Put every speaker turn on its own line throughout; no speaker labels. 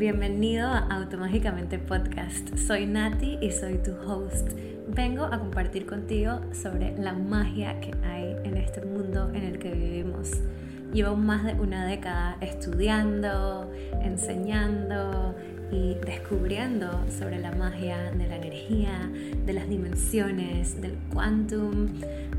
Bienvenido a Automágicamente Podcast. Soy Nati y soy tu host. Vengo a compartir contigo sobre la magia que hay en este mundo en el que vivimos. Llevo más de una década estudiando, enseñando y descubriendo sobre la magia de la energía, de las dimensiones, del quantum,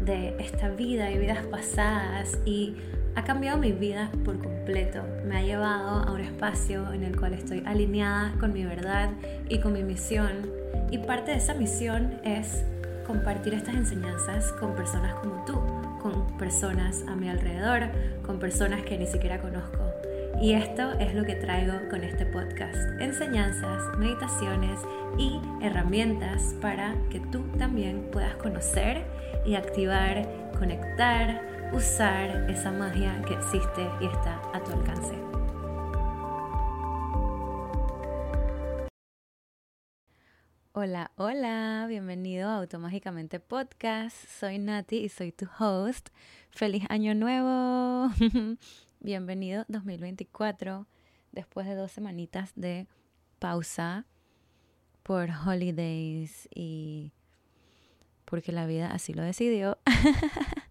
de esta vida y vidas pasadas y ha cambiado mi vida por completo. Me ha llevado a un espacio en el cual estoy alineada con mi verdad y con mi misión. Y parte de esa misión es compartir estas enseñanzas con personas como tú, con personas a mi alrededor, con personas que ni siquiera conozco. Y esto es lo que traigo con este podcast. Enseñanzas, meditaciones y herramientas para que tú también puedas conocer y activar, conectar, usar esa magia que existe y está a tu alcance. Hola, hola, bienvenido a Automágicamente Podcast. Soy Nati y soy tu host. Feliz año nuevo. bienvenido 2024. Después de dos semanitas de pausa por holidays y porque la vida así lo decidió.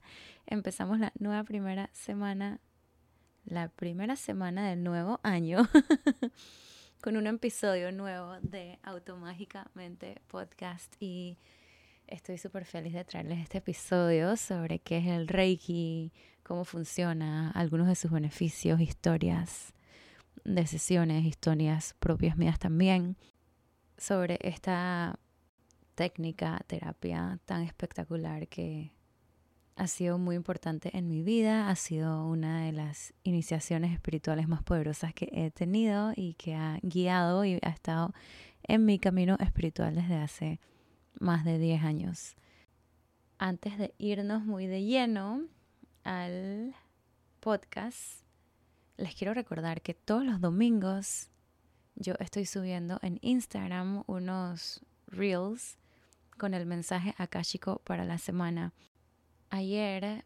empezamos la nueva primera semana, la primera semana del nuevo año, con un episodio nuevo de Automágicamente Podcast. Y estoy súper feliz de traerles este episodio sobre qué es el Reiki, cómo funciona, algunos de sus beneficios, historias de sesiones, historias propias mías también, sobre esta técnica, terapia tan espectacular que ha sido muy importante en mi vida, ha sido una de las iniciaciones espirituales más poderosas que he tenido y que ha guiado y ha estado en mi camino espiritual desde hace más de 10 años. Antes de irnos muy de lleno al podcast, les quiero recordar que todos los domingos yo estoy subiendo en Instagram unos reels con el mensaje akashico para la semana. Ayer,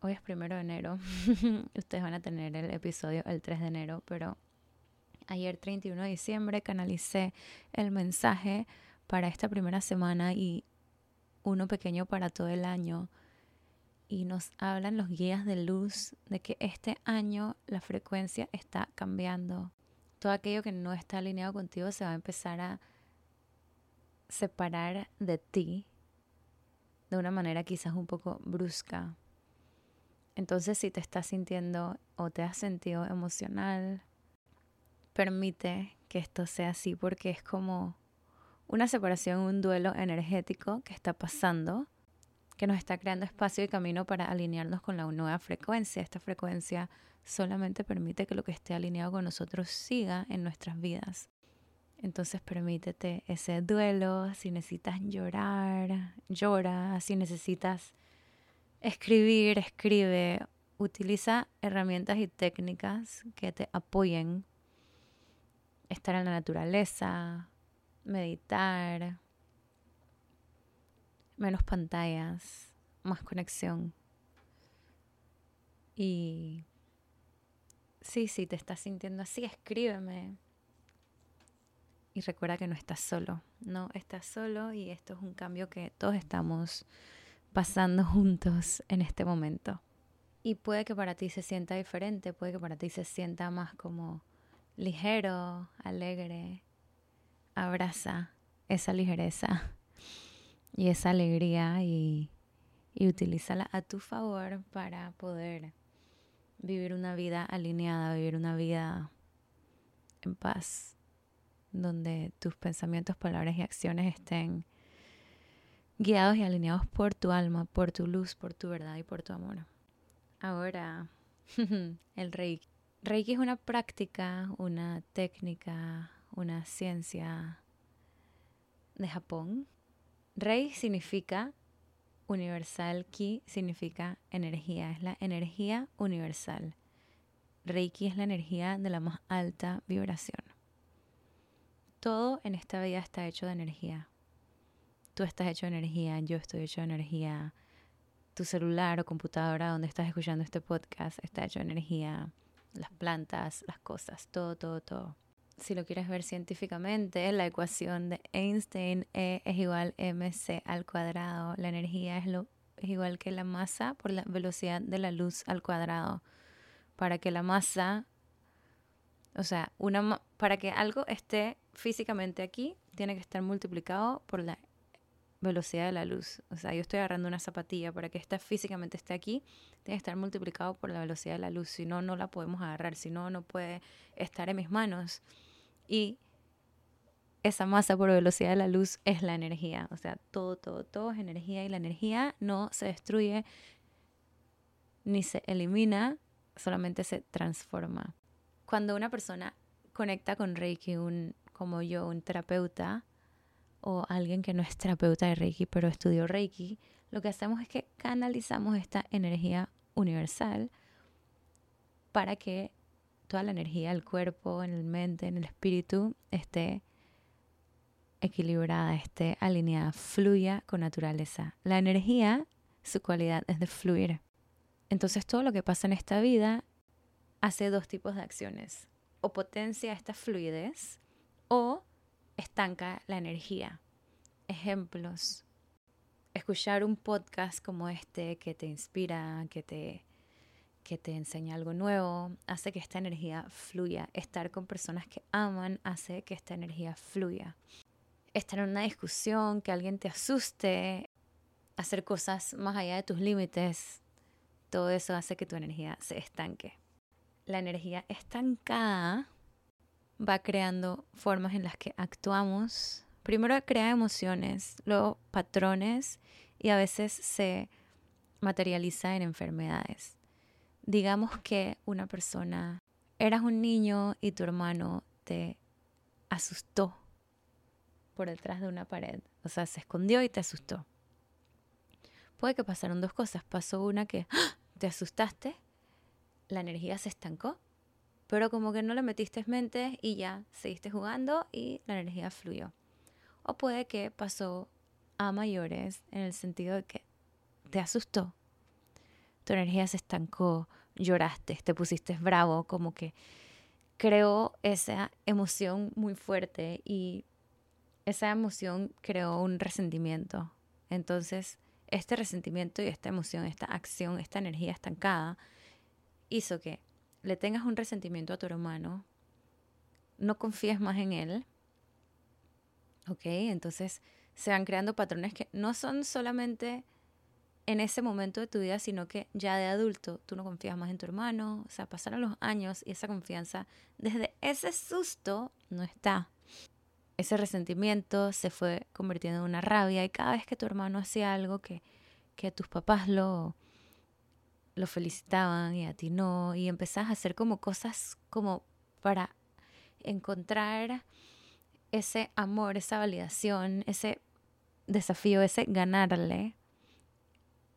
hoy es primero de enero, ustedes van a tener el episodio el 3 de enero, pero ayer 31 de diciembre canalicé el mensaje para esta primera semana y uno pequeño para todo el año. Y nos hablan los guías de luz de que este año la frecuencia está cambiando. Todo aquello que no está alineado contigo se va a empezar a separar de ti de una manera quizás un poco brusca. Entonces si te estás sintiendo o te has sentido emocional, permite que esto sea así porque es como una separación, un duelo energético que está pasando, que nos está creando espacio y camino para alinearnos con la nueva frecuencia. Esta frecuencia solamente permite que lo que esté alineado con nosotros siga en nuestras vidas. Entonces permítete ese duelo, si necesitas llorar, llora, si necesitas escribir, escribe, utiliza herramientas y técnicas que te apoyen. Estar en la naturaleza, meditar, menos pantallas, más conexión. Y sí, si te estás sintiendo así, escríbeme y recuerda que no estás solo, no estás solo y esto es un cambio que todos estamos pasando juntos en este momento. Y puede que para ti se sienta diferente, puede que para ti se sienta más como ligero, alegre. Abraza esa ligereza y esa alegría y, y utilízala a tu favor para poder vivir una vida alineada, vivir una vida en paz, donde tus pensamientos, palabras y acciones estén guiados y alineados por tu alma, por tu luz, por tu verdad y por tu amor. Ahora, el Reiki. Reiki es una práctica, una técnica, una ciencia de Japón. Rei significa universal, Ki significa energía, es la energía universal. Reiki es la energía de la más alta vibración. Todo en esta vida está hecho de energía. Tú estás hecho de energía, yo estoy hecho de energía. Tu celular o computadora donde estás escuchando este podcast está hecho de energía. Las plantas, las cosas, todo, todo, todo. si lo quieres ver científicamente, la ecuación de Einstein E es igual mc al cuadrado. La energía es, lo, es igual que la masa por la velocidad de la luz al cuadrado. Para que la masa, o sea, una, para que algo esté físicamente aquí, tiene que estar multiplicado por la velocidad de la luz. O sea, yo estoy agarrando una zapatilla para que esta físicamente esté aquí, tiene que estar multiplicado por la velocidad de la luz. Si no, no la podemos agarrar. Si no, no puede estar en mis manos. Y esa masa por velocidad de la luz es la energía. O sea, todo, todo, todo es energía y la energía no se destruye ni se elimina, solamente se transforma. Cuando una persona conecta con Reiki, un, como yo, un terapeuta o alguien que no es terapeuta de Reiki, pero estudió Reiki, lo que hacemos es que canalizamos esta energía universal para que toda la energía del cuerpo, en el mente, en el espíritu, esté equilibrada, esté alineada, fluya con naturaleza. La energía, su cualidad es de fluir. Entonces todo lo que pasa en esta vida hace dos tipos de acciones. O potencia esta fluidez o estanca la energía. Ejemplos. Escuchar un podcast como este que te inspira, que te que te enseña algo nuevo, hace que esta energía fluya. Estar con personas que aman hace que esta energía fluya. Estar en una discusión, que alguien te asuste, hacer cosas más allá de tus límites, todo eso hace que tu energía se estanque. La energía estancada va creando formas en las que actuamos. Primero crea emociones, luego patrones y a veces se materializa en enfermedades digamos que una persona, eras un niño y tu hermano te asustó por detrás de una pared, o sea, se escondió y te asustó. Puede que pasaron dos cosas. Pasó una que ¡ah! te asustaste, la energía se estancó, pero como que no le metiste mente y ya seguiste jugando y la energía fluyó. O puede que pasó a mayores en el sentido de que te asustó, tu energía se estancó, lloraste, te pusiste bravo, como que creó esa emoción muy fuerte y esa emoción creó un resentimiento. Entonces, este resentimiento y esta emoción, esta acción, esta energía estancada, hizo que le tengas un resentimiento a tu hermano, no confíes más en él, ¿ok? Entonces se van creando patrones que no son solamente en ese momento de tu vida, sino que ya de adulto tú no confías más en tu hermano, o sea, pasaron los años y esa confianza desde ese susto no está. Ese resentimiento se fue convirtiendo en una rabia y cada vez que tu hermano hacía algo que, que tus papás lo, lo felicitaban y a ti no, y empezás a hacer como cosas como para encontrar ese amor, esa validación, ese desafío, ese ganarle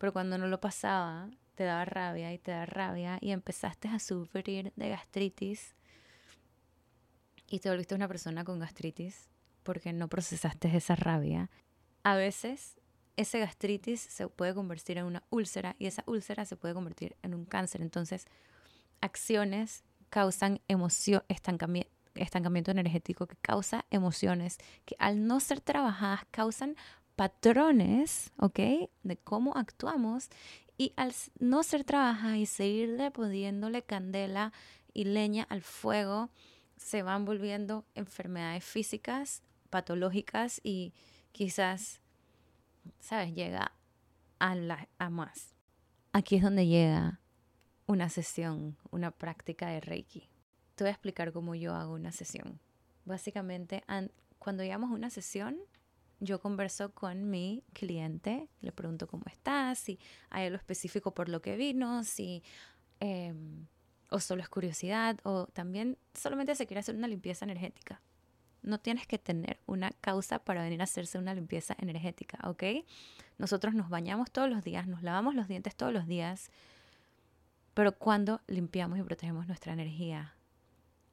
pero cuando no lo pasaba, te daba rabia y te da rabia y empezaste a sufrir de gastritis y te volviste una persona con gastritis porque no procesaste esa rabia. A veces ese gastritis se puede convertir en una úlcera y esa úlcera se puede convertir en un cáncer. Entonces, acciones causan emoción, estancamiento energético que causa emociones que al no ser trabajadas causan patrones, ¿ok? De cómo actuamos y al no ser trabajadas y seguirle poniéndole candela y leña al fuego, se van volviendo enfermedades físicas, patológicas y quizás, ¿sabes? Llega a, la, a más. Aquí es donde llega una sesión, una práctica de Reiki. Te voy a explicar cómo yo hago una sesión. Básicamente, cuando llegamos a una sesión, yo converso con mi cliente, le pregunto cómo está, si hay algo específico por lo que vino, si em, o solo es curiosidad, o también solamente se quiere hacer una limpieza energética. No tienes que tener una causa para venir a hacerse una limpieza energética, ¿ok? Nosotros nos bañamos todos los días, nos lavamos los dientes todos los días, pero cuando limpiamos y protegemos nuestra energía,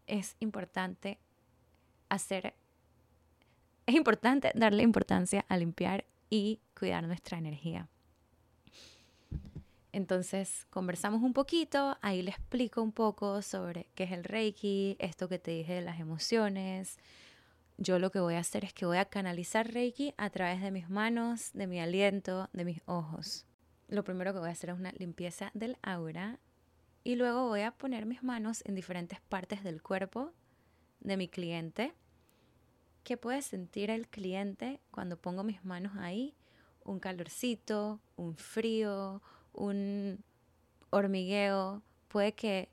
es importante hacer es importante darle importancia a limpiar y cuidar nuestra energía. Entonces conversamos un poquito, ahí le explico un poco sobre qué es el Reiki, esto que te dije de las emociones. Yo lo que voy a hacer es que voy a canalizar Reiki a través de mis manos, de mi aliento, de mis ojos. Lo primero que voy a hacer es una limpieza del aura y luego voy a poner mis manos en diferentes partes del cuerpo de mi cliente. ¿Qué puede sentir el cliente cuando pongo mis manos ahí? Un calorcito, un frío, un hormigueo, puede que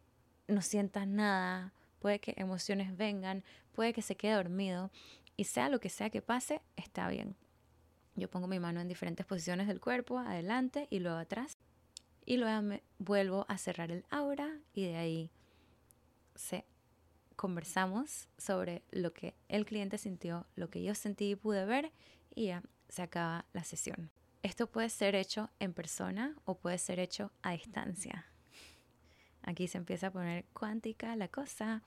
no sientas nada, puede que emociones vengan, puede que se quede dormido y sea lo que sea que pase, está bien. Yo pongo mi mano en diferentes posiciones del cuerpo, adelante y luego atrás. Y luego vuelvo a cerrar el aura y de ahí se conversamos sobre lo que el cliente sintió, lo que yo sentí y pude ver y ya se acaba la sesión. Esto puede ser hecho en persona o puede ser hecho a distancia. Aquí se empieza a poner cuántica la cosa.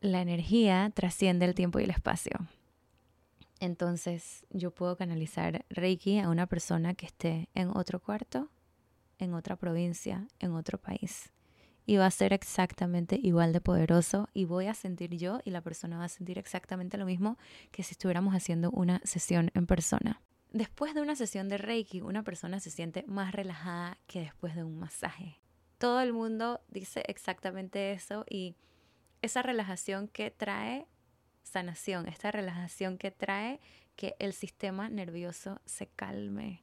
La energía trasciende el tiempo y el espacio. Entonces yo puedo canalizar Reiki a una persona que esté en otro cuarto, en otra provincia, en otro país. Y va a ser exactamente igual de poderoso y voy a sentir yo y la persona va a sentir exactamente lo mismo que si estuviéramos haciendo una sesión en persona. Después de una sesión de Reiki, una persona se siente más relajada que después de un masaje. Todo el mundo dice exactamente eso y esa relajación que trae sanación, esta relajación que trae que el sistema nervioso se calme.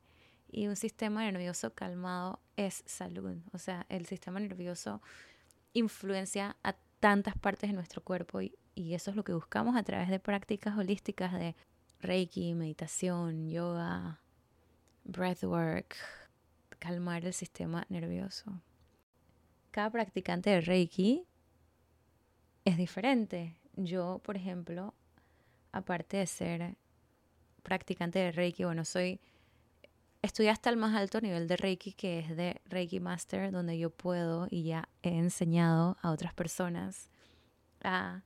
Y un sistema nervioso calmado es salud. O sea, el sistema nervioso influencia a tantas partes de nuestro cuerpo y, y eso es lo que buscamos a través de prácticas holísticas de Reiki, meditación, yoga, breathwork, calmar el sistema nervioso. Cada practicante de Reiki es diferente. Yo, por ejemplo, aparte de ser practicante de Reiki, bueno, soy estudié hasta el más alto nivel de Reiki, que es de Reiki Master, donde yo puedo y ya he enseñado a otras personas a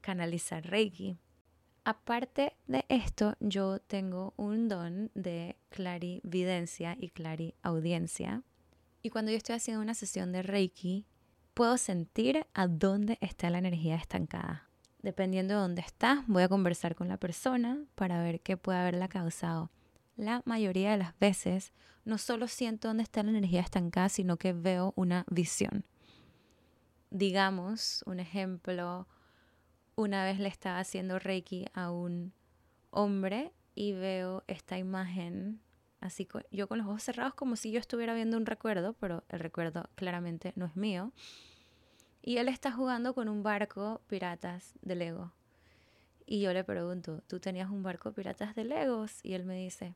canalizar Reiki. Aparte de esto, yo tengo un don de clarividencia y clariaudiencia. Y cuando yo estoy haciendo una sesión de Reiki, puedo sentir a dónde está la energía estancada. Dependiendo de dónde está, voy a conversar con la persona para ver qué puede haberla causado. La mayoría de las veces no solo siento dónde está la energía estancada, sino que veo una visión. Digamos, un ejemplo, una vez le estaba haciendo Reiki a un hombre y veo esta imagen, así yo con los ojos cerrados como si yo estuviera viendo un recuerdo, pero el recuerdo claramente no es mío. Y él está jugando con un barco piratas de Lego. Y yo le pregunto, ¿tú tenías un barco piratas de Legos? Y él me dice,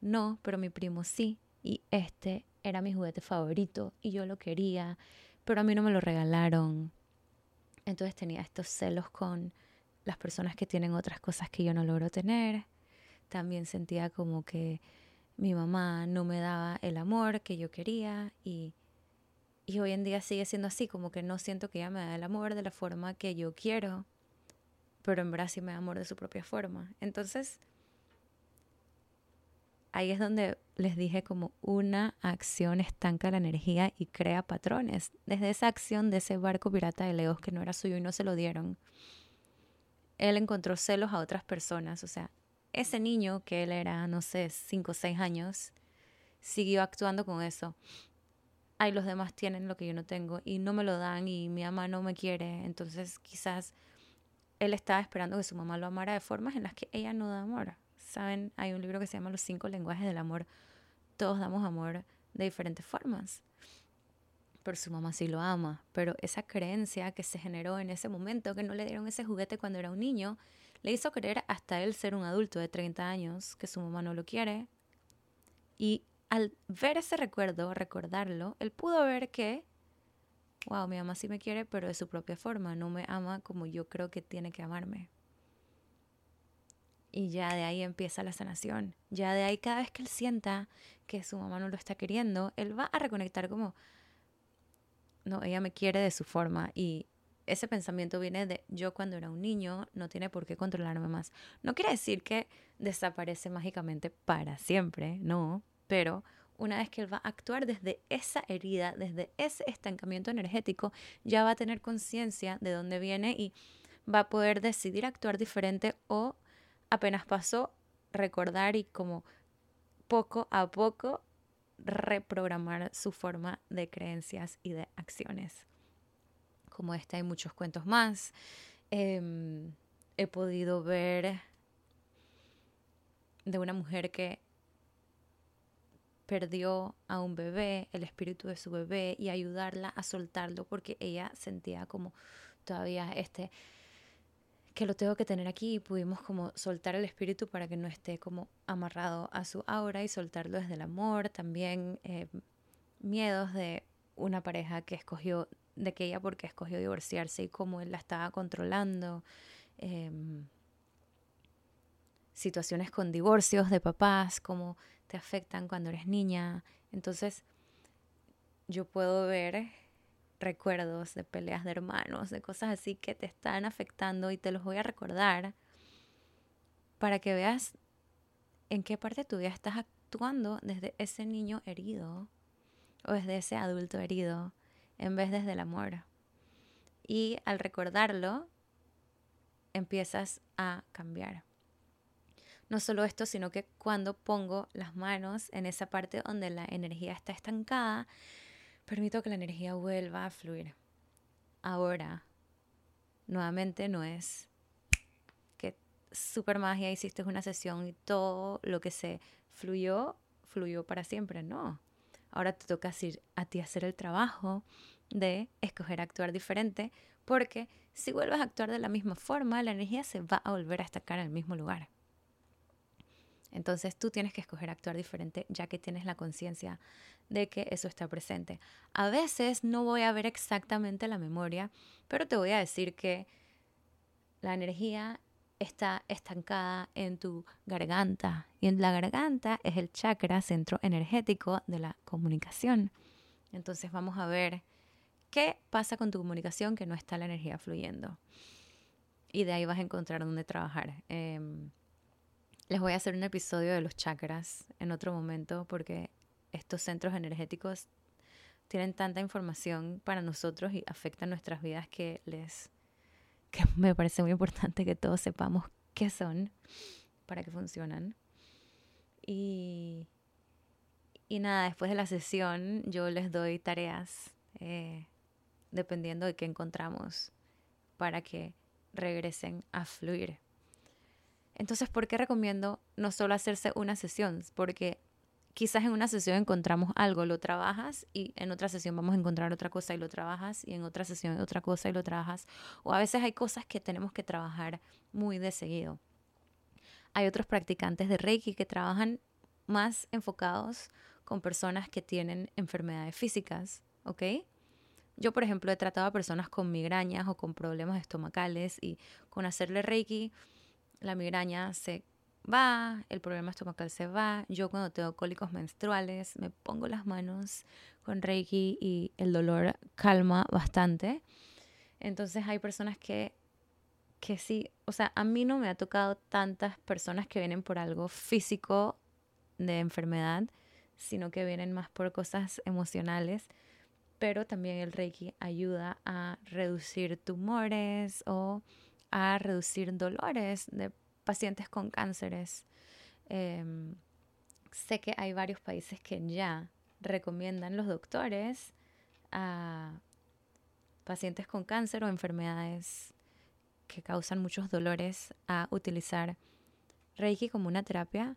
no, pero mi primo sí. Y este era mi juguete favorito y yo lo quería, pero a mí no me lo regalaron. Entonces tenía estos celos con las personas que tienen otras cosas que yo no logro tener. También sentía como que mi mamá no me daba el amor que yo quería y, y hoy en día sigue siendo así, como que no siento que ella me da el amor de la forma que yo quiero, pero en verdad sí me da amor de su propia forma. Entonces, ahí es donde les dije como una acción estanca la energía y crea patrones. Desde esa acción de ese barco pirata de Leos que no era suyo y no se lo dieron, él encontró celos a otras personas. O sea, ese niño que él era, no sé, cinco o seis años, siguió actuando con eso. Ay, los demás tienen lo que yo no tengo y no me lo dan y mi mamá no me quiere. Entonces quizás él estaba esperando que su mamá lo amara de formas en las que ella no da amor. Saben, hay un libro que se llama Los cinco lenguajes del amor. Todos damos amor de diferentes formas. Pero su mamá sí lo ama. Pero esa creencia que se generó en ese momento, que no le dieron ese juguete cuando era un niño, le hizo creer hasta él ser un adulto de 30 años que su mamá no lo quiere. Y al ver ese recuerdo, recordarlo, él pudo ver que, wow, mi mamá sí me quiere, pero de su propia forma, no me ama como yo creo que tiene que amarme. Y ya de ahí empieza la sanación. Ya de ahí cada vez que él sienta que su mamá no lo está queriendo, él va a reconectar como, no, ella me quiere de su forma. Y ese pensamiento viene de yo cuando era un niño, no tiene por qué controlarme más. No quiere decir que desaparece mágicamente para siempre, no, pero una vez que él va a actuar desde esa herida, desde ese estancamiento energético, ya va a tener conciencia de dónde viene y va a poder decidir actuar diferente o apenas pasó, recordar y como poco a poco reprogramar su forma de creencias y de acciones. Como este hay muchos cuentos más. Em, he podido ver de una mujer que perdió a un bebé, el espíritu de su bebé, y ayudarla a soltarlo porque ella sentía como todavía este que lo tengo que tener aquí y pudimos como soltar el espíritu para que no esté como amarrado a su aura y soltarlo desde el amor, también eh, miedos de una pareja que escogió, de que ella porque escogió divorciarse y cómo él la estaba controlando, em, situaciones con divorcios de papás, cómo te afectan cuando eres niña. Entonces, yo puedo ver recuerdos de peleas de hermanos, de cosas así que te están afectando y te los voy a recordar para que veas en qué parte de tu vida estás actuando desde ese niño herido o desde ese adulto herido en vez desde el amor. Y al recordarlo, empiezas a cambiar. No solo esto, sino que cuando pongo las manos en esa parte donde la energía está estancada, permito que la energía vuelva a fluir. Ahora, nuevamente no es que super magia hiciste una sesión y todo lo que se fluyó, fluyó para siempre. No. Ahora te toca a ti hacer el trabajo de escoger actuar diferente, porque si vuelves a actuar de la misma forma, la energía se va a volver a estacar en el mismo lugar. Entonces tú tienes que escoger actuar diferente ya que tienes la conciencia de que eso está presente. A veces no voy a ver exactamente la memoria, pero te voy a decir que la energía está estancada en tu garganta y en la garganta es el chakra centro energético de la comunicación. Entonces vamos a ver qué pasa con tu comunicación que no está la energía fluyendo. Y de ahí vas a encontrar dónde trabajar. Em, les voy a hacer un episodio de los chakras en otro momento porque estos centros energéticos tienen tanta información para nosotros y afectan nuestras vidas que les me parece muy importante que todos sepamos qué son, para qué funcionan. Y, y nada, después de la sesión yo les doy tareas eh, dependiendo de qué encontramos para que regresen a fluir entonces, ¿por qué recomiendo no solo hacerse una sesión? Porque quizás en una sesión encontramos algo, lo trabajas y en otra sesión vamos a encontrar otra cosa y lo trabajas y en otra sesión otra cosa y lo trabajas. O a veces hay cosas que tenemos que trabajar muy de seguido. Hay otros practicantes de Reiki que trabajan más enfocados con personas que tienen enfermedades físicas, ¿ok? Yo, por ejemplo, he tratado a personas con migrañas o con problemas estomacales y con hacerle Reiki la migraña se va, el problema estomacal se va. Yo cuando tengo cólicos menstruales me pongo las manos con Reiki y el dolor calma bastante. Entonces hay personas que, que sí, o sea, a mí no me ha tocado tantas personas que vienen por algo físico de enfermedad, sino que vienen más por cosas emocionales. Pero también el Reiki ayuda a reducir tumores o a reducir dolores de pacientes con cánceres. Em, sé que hay varios países que ya recomiendan los doctores a pacientes con cáncer o enfermedades que causan muchos dolores a utilizar Reiki como una terapia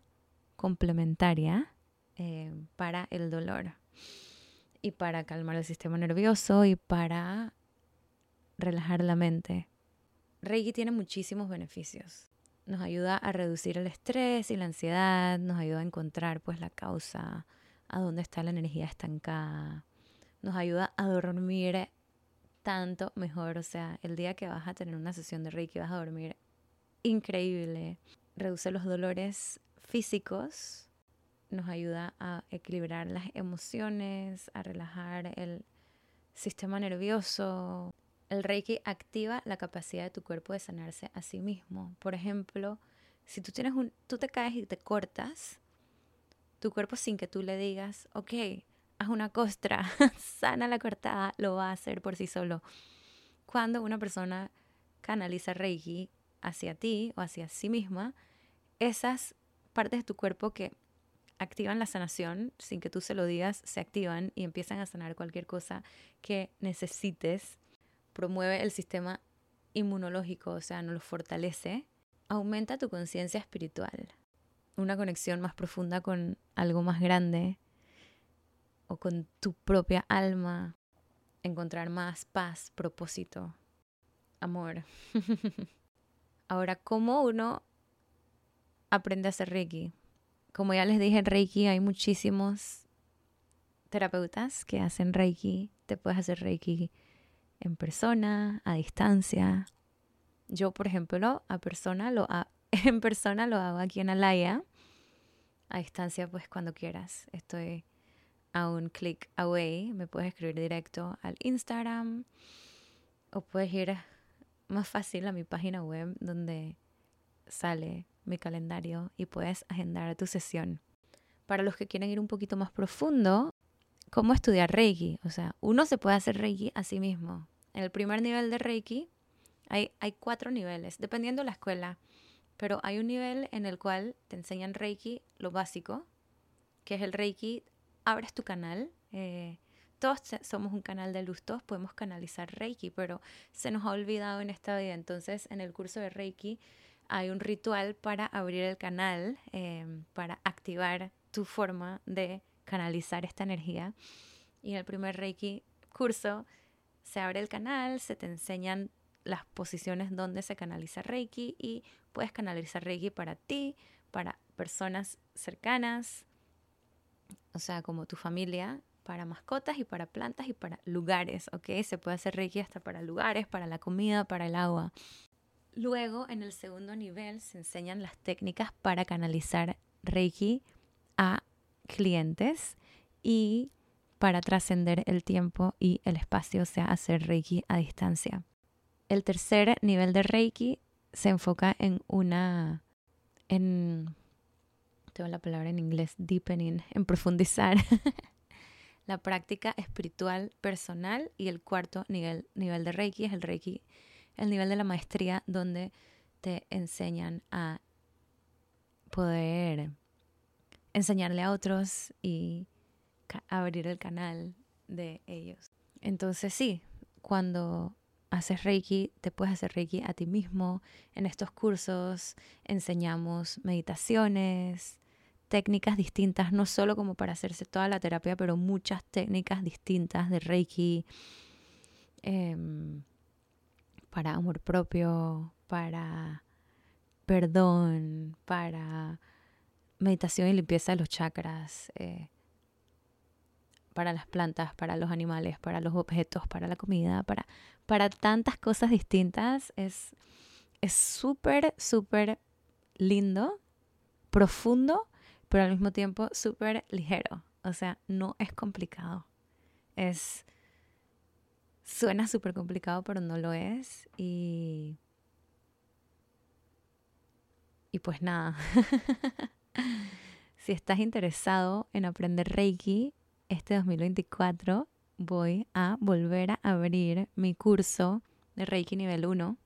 complementaria em, para el dolor y para calmar el sistema nervioso y para relajar la mente. Reiki tiene muchísimos beneficios. Nos ayuda a reducir el estrés y la ansiedad, nos ayuda a encontrar pues la causa, a dónde está la energía estancada, nos ayuda a dormir tanto mejor, o sea, el día que vas a tener una sesión de Reiki vas a dormir increíble, reduce los dolores físicos, nos ayuda a equilibrar las emociones, a relajar el sistema nervioso, el Reiki activa la capacidad de tu cuerpo de sanarse a sí mismo. Por ejemplo, si tú tienes un tú te caes y te cortas, tu cuerpo sin que tú le digas, ok, haz una costra, sana la cortada, lo va a hacer por sí solo. Cuando una persona canaliza Reiki hacia ti o hacia sí misma, esas partes de tu cuerpo que activan la sanación, sin que tú se lo digas, se activan y empiezan a sanar cualquier cosa que necesites. Promueve el sistema inmunológico, o sea, no lo fortalece. Aumenta tu conciencia espiritual, una conexión más profunda con algo más grande o con tu propia alma, encontrar más paz, propósito, amor. Ahora, ¿cómo uno aprende a hacer Reiki? Como ya les dije, en Reiki hay muchísimos terapeutas que hacen Reiki. Te puedes hacer Reiki en persona, a distancia. Yo, por ejemplo, a persona lo en persona lo hago aquí en Alaya. A distancia, pues cuando quieras. Estoy a un click away. Me puedes escribir directo al Instagram o puedes ir más fácil a mi página web donde sale mi calendario y puedes agendar tu sesión. Para los que quieren ir un poquito más profundo, ¿cómo estudiar Reiki? O sea, uno se puede hacer Reiki a sí mismo. En el primer nivel de Reiki hay, hay cuatro niveles, dependiendo de la escuela. Pero hay un nivel en el cual te enseñan Reiki, lo básico, que es el Reiki, abres tu canal. Eh, todos somos un canal de luz, todos podemos canalizar Reiki, pero se nos ha olvidado en esta vida. Entonces, en el curso de Reiki hay un ritual para abrir el canal, em, para activar tu forma de canalizar esta energía. Y en el primer Reiki curso se abre el canal, se te enseñan las posiciones donde se canaliza Reiki y puedes canalizar Reiki para ti, para personas cercanas, o sea, como tu familia, para mascotas y para plantas y para lugares, ¿ok? Se puede hacer Reiki hasta para lugares, para la comida, para el agua. Luego, en el segundo nivel, se enseñan las técnicas para canalizar Reiki a clientes y para trascender el tiempo y el espacio, o sea, hacer Reiki a distancia. El tercer nivel de Reiki se enfoca en una, en, tengo la palabra en inglés, deepening, en profundizar la práctica espiritual personal y el cuarto nivel, nivel de Reiki es el Reiki el nivel de la maestría donde te enseñan a poder enseñarle a otros y abrir el canal de ellos. Entonces sí, cuando haces Reiki, te puedes hacer Reiki a ti mismo. En estos cursos enseñamos meditaciones, técnicas distintas, no solo como para hacerse toda la terapia, pero muchas técnicas distintas de Reiki. Em, para amor propio, para perdón, para meditación y limpieza de los chakras, eh, para las plantas, para los animales, para los objetos, para la comida, para, para tantas cosas distintas. Es súper, súper lindo, profundo, pero al mismo tiempo súper ligero. O sea, no es complicado. Es Suena súper complicado, pero no lo es. Y. Y pues nada. si estás interesado en aprender Reiki, este 2024 voy a volver a abrir mi curso de Reiki nivel 1.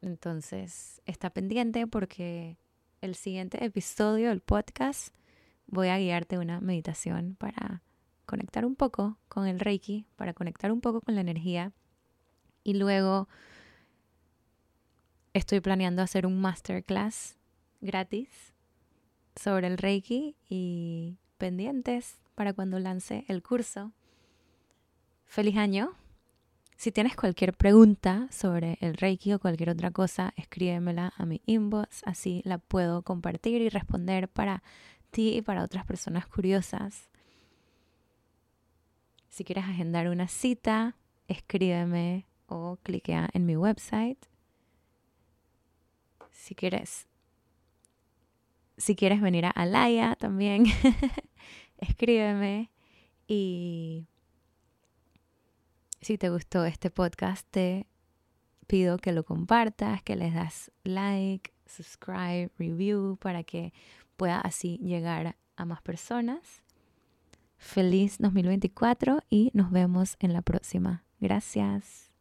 Entonces, está pendiente porque el siguiente episodio del podcast voy a guiarte una meditación para conectar un poco con el Reiki, para conectar un poco con la energía. Y luego estoy planeando hacer un masterclass gratis sobre el Reiki y pendientes para cuando lance el curso. Feliz año. Si tienes cualquier pregunta sobre el Reiki o cualquier otra cosa, escríbemela a mi inbox, así la puedo compartir y responder para ti y para otras personas curiosas. Si quieres agendar una cita, escríbeme o cliquea en mi website. Si quieres, si quieres venir a Alaya también, escríbeme. Y si te gustó este podcast, te pido que lo compartas, que les das like, subscribe, review, para que pueda así llegar a más personas. Feliz 2024 y nos vemos en la próxima. Gracias.